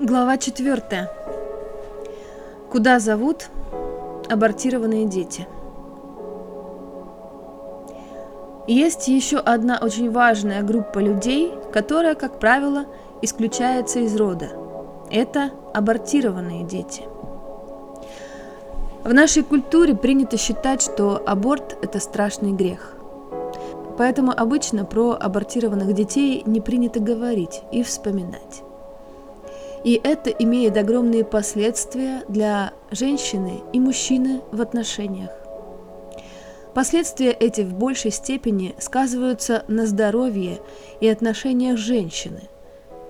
Глава 4. Куда зовут абортированные дети? Есть еще одна очень важная группа людей, которая, как правило, исключается из рода. Это абортированные дети. В нашей культуре принято считать, что аборт – это страшный грех. Поэтому обычно про абортированных детей не принято говорить и вспоминать. И это имеет огромные последствия для женщины и мужчины в отношениях. Последствия эти в большей степени сказываются на здоровье и отношениях женщины,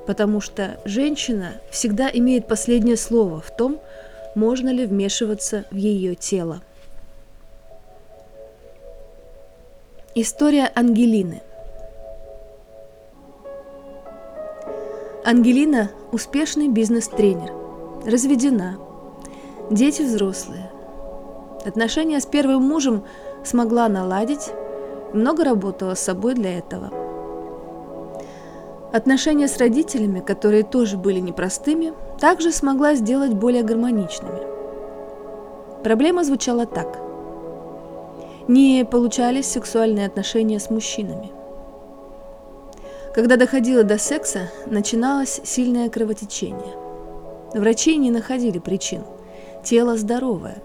потому что женщина всегда имеет последнее слово в том, можно ли вмешиваться в ее тело. История Ангелины – Ангелина – успешный бизнес-тренер, разведена, дети взрослые. Отношения с первым мужем смогла наладить, много работала с собой для этого. Отношения с родителями, которые тоже были непростыми, также смогла сделать более гармоничными. Проблема звучала так. Не получались сексуальные отношения с мужчинами – когда доходило до секса, начиналось сильное кровотечение. Врачи не находили причин. Тело здоровое.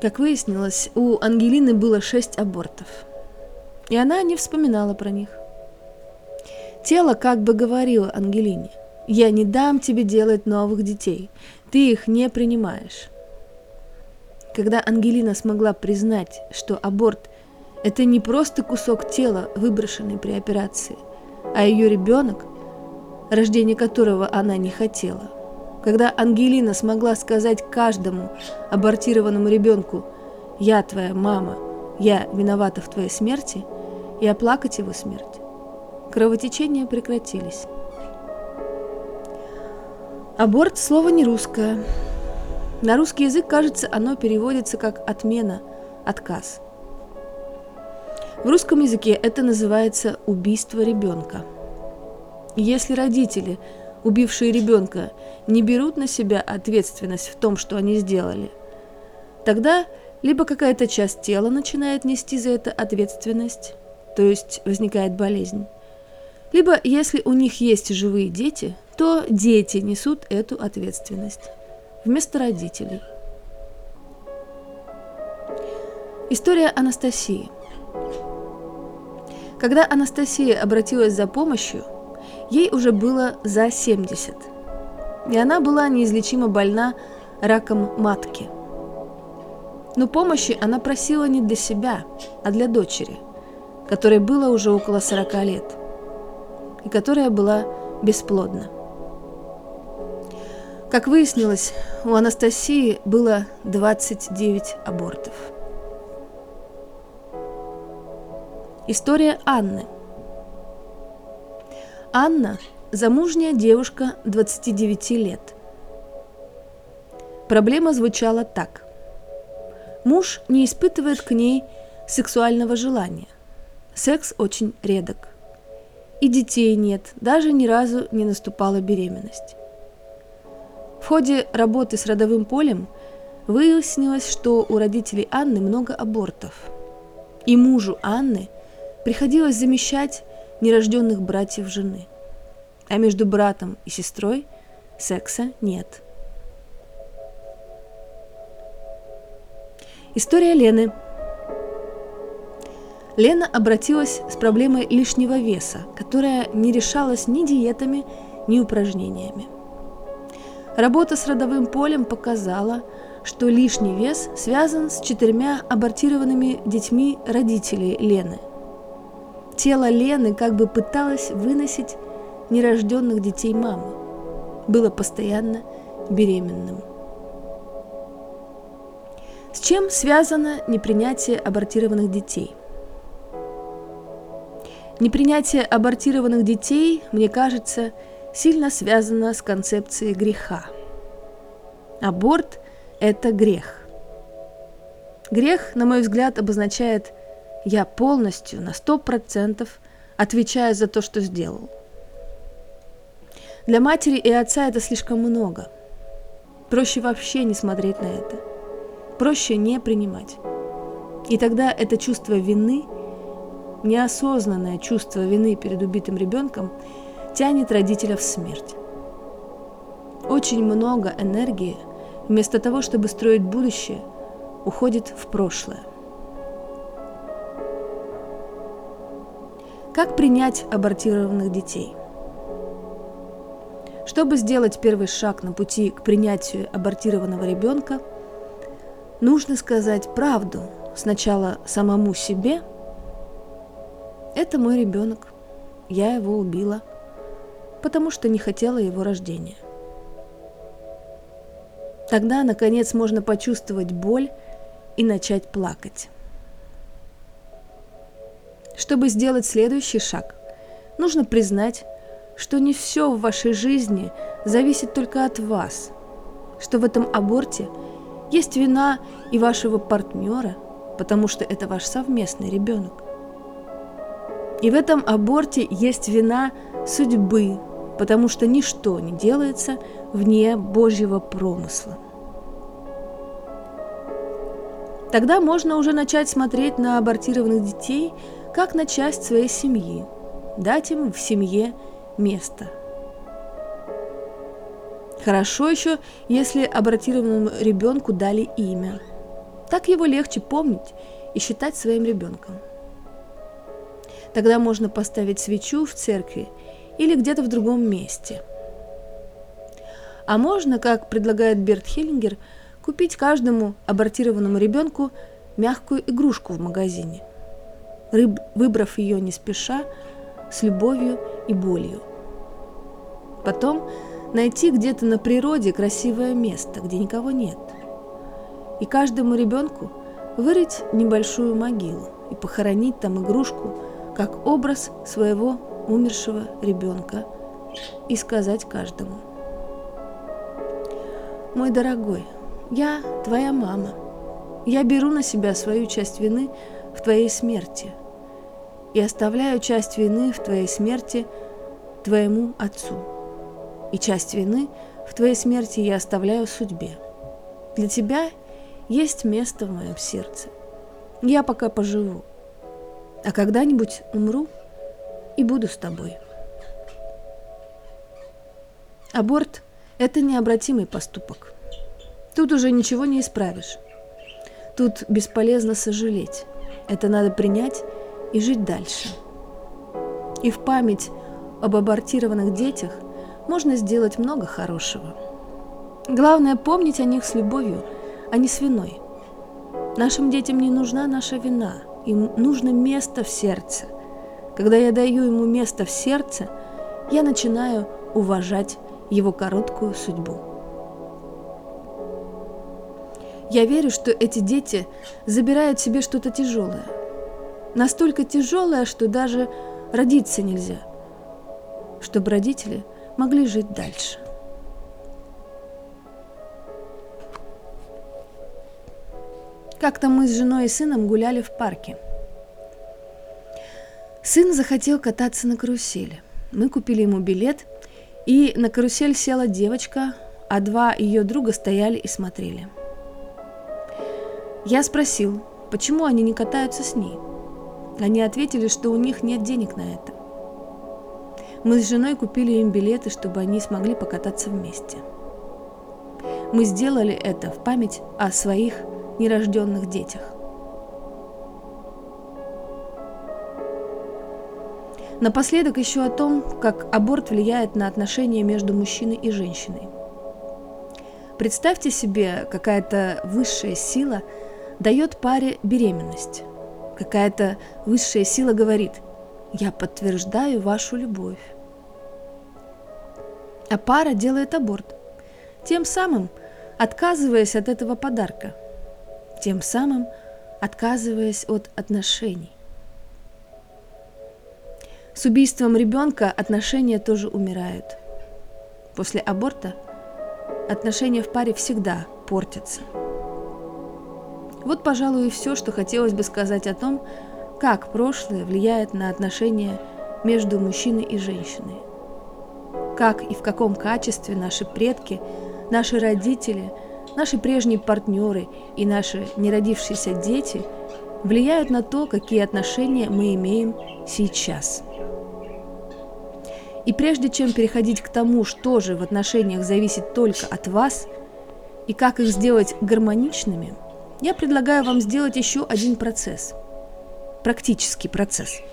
Как выяснилось, у Ангелины было шесть абортов. И она не вспоминала про них. Тело как бы говорило Ангелине, «Я не дам тебе делать новых детей, ты их не принимаешь». Когда Ангелина смогла признать, что аборт – это не просто кусок тела, выброшенный при операции, а ее ребенок, рождение которого она не хотела. Когда Ангелина смогла сказать каждому абортированному ребенку «Я твоя мама, я виновата в твоей смерти» и оплакать его смерть, кровотечения прекратились. Аборт – слово не русское. На русский язык, кажется, оно переводится как «отмена», «отказ». В русском языке это называется убийство ребенка. Если родители, убившие ребенка, не берут на себя ответственность в том, что они сделали, тогда либо какая-то часть тела начинает нести за это ответственность, то есть возникает болезнь, либо если у них есть живые дети, то дети несут эту ответственность вместо родителей. История Анастасии – когда Анастасия обратилась за помощью, ей уже было за 70, и она была неизлечимо больна раком матки. Но помощи она просила не для себя, а для дочери, которой было уже около 40 лет, и которая была бесплодна. Как выяснилось, у Анастасии было 29 абортов. История Анны. Анна – замужняя девушка 29 лет. Проблема звучала так. Муж не испытывает к ней сексуального желания. Секс очень редок. И детей нет, даже ни разу не наступала беременность. В ходе работы с родовым полем выяснилось, что у родителей Анны много абортов. И мужу Анны – приходилось замещать нерожденных братьев жены. А между братом и сестрой секса нет. История Лены. Лена обратилась с проблемой лишнего веса, которая не решалась ни диетами, ни упражнениями. Работа с родовым полем показала, что лишний вес связан с четырьмя абортированными детьми родителей Лены – Тело Лены как бы пыталось выносить нерожденных детей мамы. Было постоянно беременным. С чем связано непринятие абортированных детей? Непринятие абортированных детей, мне кажется, сильно связано с концепцией греха. Аборт – это грех. Грех, на мой взгляд, обозначает – я полностью, на сто процентов отвечаю за то, что сделал. Для матери и отца это слишком много. Проще вообще не смотреть на это. Проще не принимать. И тогда это чувство вины, неосознанное чувство вины перед убитым ребенком, тянет родителя в смерть. Очень много энергии, вместо того, чтобы строить будущее, уходит в прошлое. Как принять абортированных детей? Чтобы сделать первый шаг на пути к принятию абортированного ребенка, нужно сказать правду сначала самому себе. Это мой ребенок. Я его убила, потому что не хотела его рождения. Тогда, наконец, можно почувствовать боль и начать плакать. Чтобы сделать следующий шаг, нужно признать, что не все в вашей жизни зависит только от вас, что в этом аборте есть вина и вашего партнера, потому что это ваш совместный ребенок. И в этом аборте есть вина судьбы, потому что ничто не делается вне Божьего промысла. Тогда можно уже начать смотреть на абортированных детей как на часть своей семьи, дать им в семье место. Хорошо еще, если абортированному ребенку дали имя. Так его легче помнить и считать своим ребенком. Тогда можно поставить свечу в церкви или где-то в другом месте. А можно, как предлагает Берт Хеллингер, купить каждому абортированному ребенку мягкую игрушку в магазине – рыб, выбрав ее не спеша, с любовью и болью. Потом найти где-то на природе красивое место, где никого нет. И каждому ребенку вырыть небольшую могилу и похоронить там игрушку как образ своего умершего ребенка и сказать каждому. Мой дорогой, я твоя мама. Я беру на себя свою часть вины в твоей смерти и оставляю часть вины в твоей смерти твоему отцу. И часть вины в твоей смерти я оставляю судьбе. Для тебя есть место в моем сердце. Я пока поживу, а когда-нибудь умру и буду с тобой. Аборт – это необратимый поступок. Тут уже ничего не исправишь. Тут бесполезно сожалеть. Это надо принять и жить дальше. И в память об абортированных детях можно сделать много хорошего. Главное помнить о них с любовью, а не с виной. Нашим детям не нужна наша вина, им нужно место в сердце. Когда я даю ему место в сердце, я начинаю уважать его короткую судьбу. Я верю, что эти дети забирают себе что-то тяжелое. Настолько тяжелое, что даже родиться нельзя, чтобы родители могли жить дальше. Как-то мы с женой и сыном гуляли в парке. Сын захотел кататься на карусели. Мы купили ему билет, и на карусель села девочка, а два ее друга стояли и смотрели – я спросил, почему они не катаются с ней. Они ответили, что у них нет денег на это. Мы с женой купили им билеты, чтобы они смогли покататься вместе. Мы сделали это в память о своих нерожденных детях. Напоследок еще о том, как аборт влияет на отношения между мужчиной и женщиной. Представьте себе, какая-то высшая сила – дает паре беременность. Какая-то высшая сила говорит, я подтверждаю вашу любовь. А пара делает аборт, тем самым отказываясь от этого подарка, тем самым отказываясь от отношений. С убийством ребенка отношения тоже умирают. После аборта отношения в паре всегда портятся – вот, пожалуй, и все, что хотелось бы сказать о том, как прошлое влияет на отношения между мужчиной и женщиной. как и в каком качестве наши предки, наши родители, наши прежние партнеры и наши неродившиеся дети влияют на то, какие отношения мы имеем сейчас. И прежде чем переходить к тому, что же в отношениях зависит только от вас, и как их сделать гармоничными, я предлагаю вам сделать еще один процесс, практический процесс –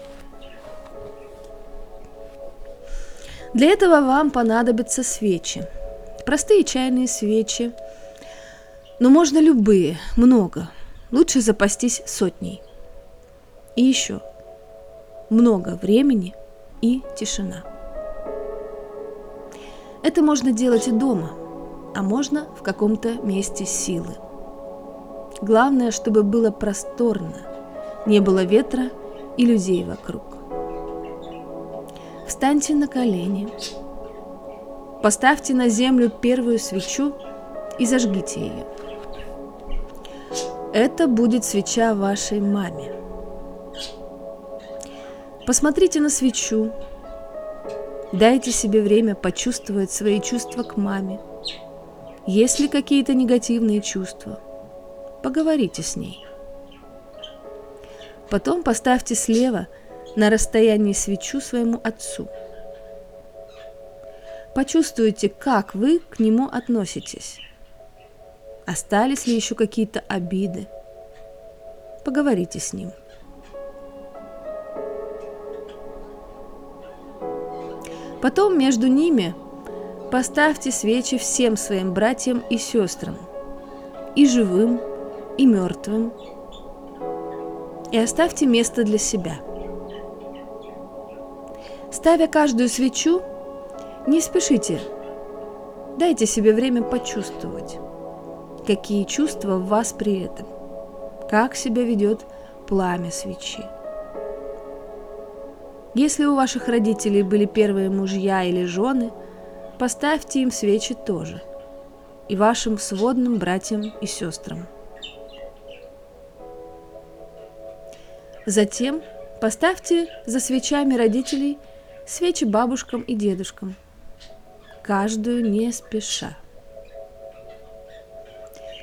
Для этого вам понадобятся свечи. Простые чайные свечи. Но можно любые, много. Лучше запастись сотней. И еще много времени и тишина. Это можно делать и дома, а можно в каком-то месте силы. Главное, чтобы было просторно, не было ветра и людей вокруг. Встаньте на колени. Поставьте на землю первую свечу и зажгите ее. Это будет свеча вашей маме. Посмотрите на свечу. Дайте себе время почувствовать свои чувства к маме. Есть ли какие-то негативные чувства? Поговорите с ней. Потом поставьте слева – на расстоянии свечу своему отцу. Почувствуйте, как вы к нему относитесь. Остались ли еще какие-то обиды? Поговорите с ним. Потом между ними поставьте свечи всем своим братьям и сестрам, и живым, и мертвым, и оставьте место для себя – Ставя каждую свечу, не спешите. Дайте себе время почувствовать, какие чувства в вас при этом, как себя ведет пламя свечи. Если у ваших родителей были первые мужья или жены, поставьте им свечи тоже, и вашим сводным братьям и сестрам. Затем поставьте за свечами родителей – свечи бабушкам и дедушкам, каждую не спеша.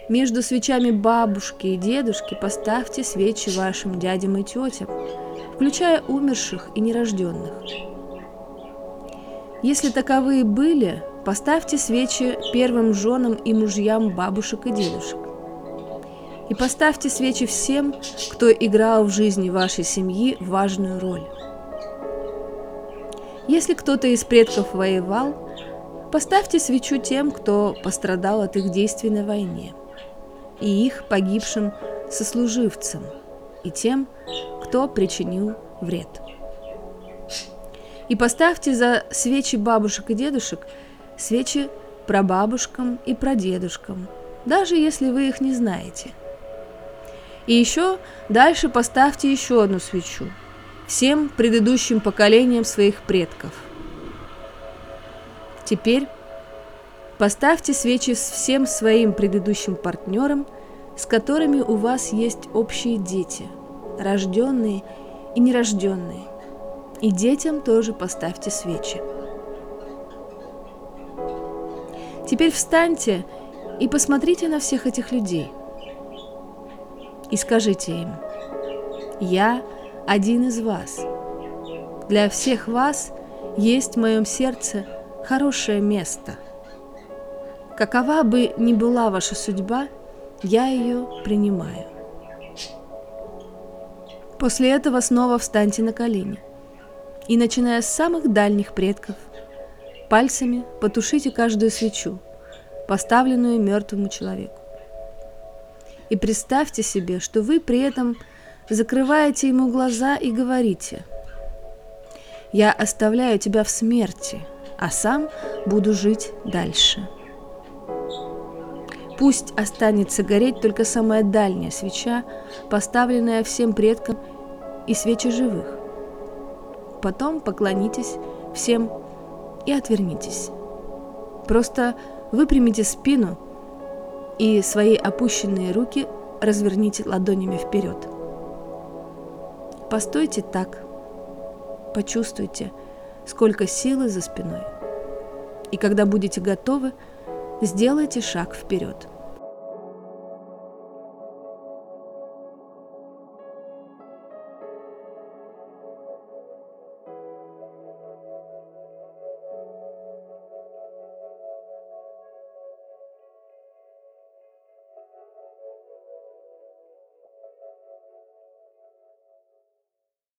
Между свечами бабушки и дедушки поставьте свечи вашим дядям и тетям, включая умерших и нерожденных. Если таковые были, поставьте свечи первым женам и мужьям бабушек и дедушек. И поставьте свечи всем, кто играл в жизни вашей семьи важную роль. Если кто-то из предков воевал, поставьте свечу тем, кто пострадал от их действий на войне, и их погибшим сослуживцам, и тем, кто причинил вред. И поставьте за свечи бабушек и дедушек свечи прабабушкам и прадедушкам, даже если вы их не знаете. И еще дальше поставьте еще одну свечу – всем предыдущим поколениям своих предков. Теперь поставьте свечи всем своим предыдущим партнерам, с которыми у вас есть общие дети, рожденные и нерожденные. И детям тоже поставьте свечи. Теперь встаньте и посмотрите на всех этих людей. И скажите им, я – один из вас. Для всех вас есть в моем сердце хорошее место. Какова бы ни была ваша судьба, я ее принимаю. После этого снова встаньте на колени и, начиная с самых дальних предков, пальцами потушите каждую свечу, поставленную мертвому человеку. И представьте себе, что вы при этом – закрываете ему глаза и говорите, «Я оставляю тебя в смерти, а сам буду жить дальше». Пусть останется гореть только самая дальняя свеча, поставленная всем предкам и свечи живых. Потом поклонитесь всем и отвернитесь. Просто выпрямите спину и свои опущенные руки разверните ладонями вперед. Постойте так. Почувствуйте, сколько силы за спиной. И когда будете готовы, сделайте шаг вперед.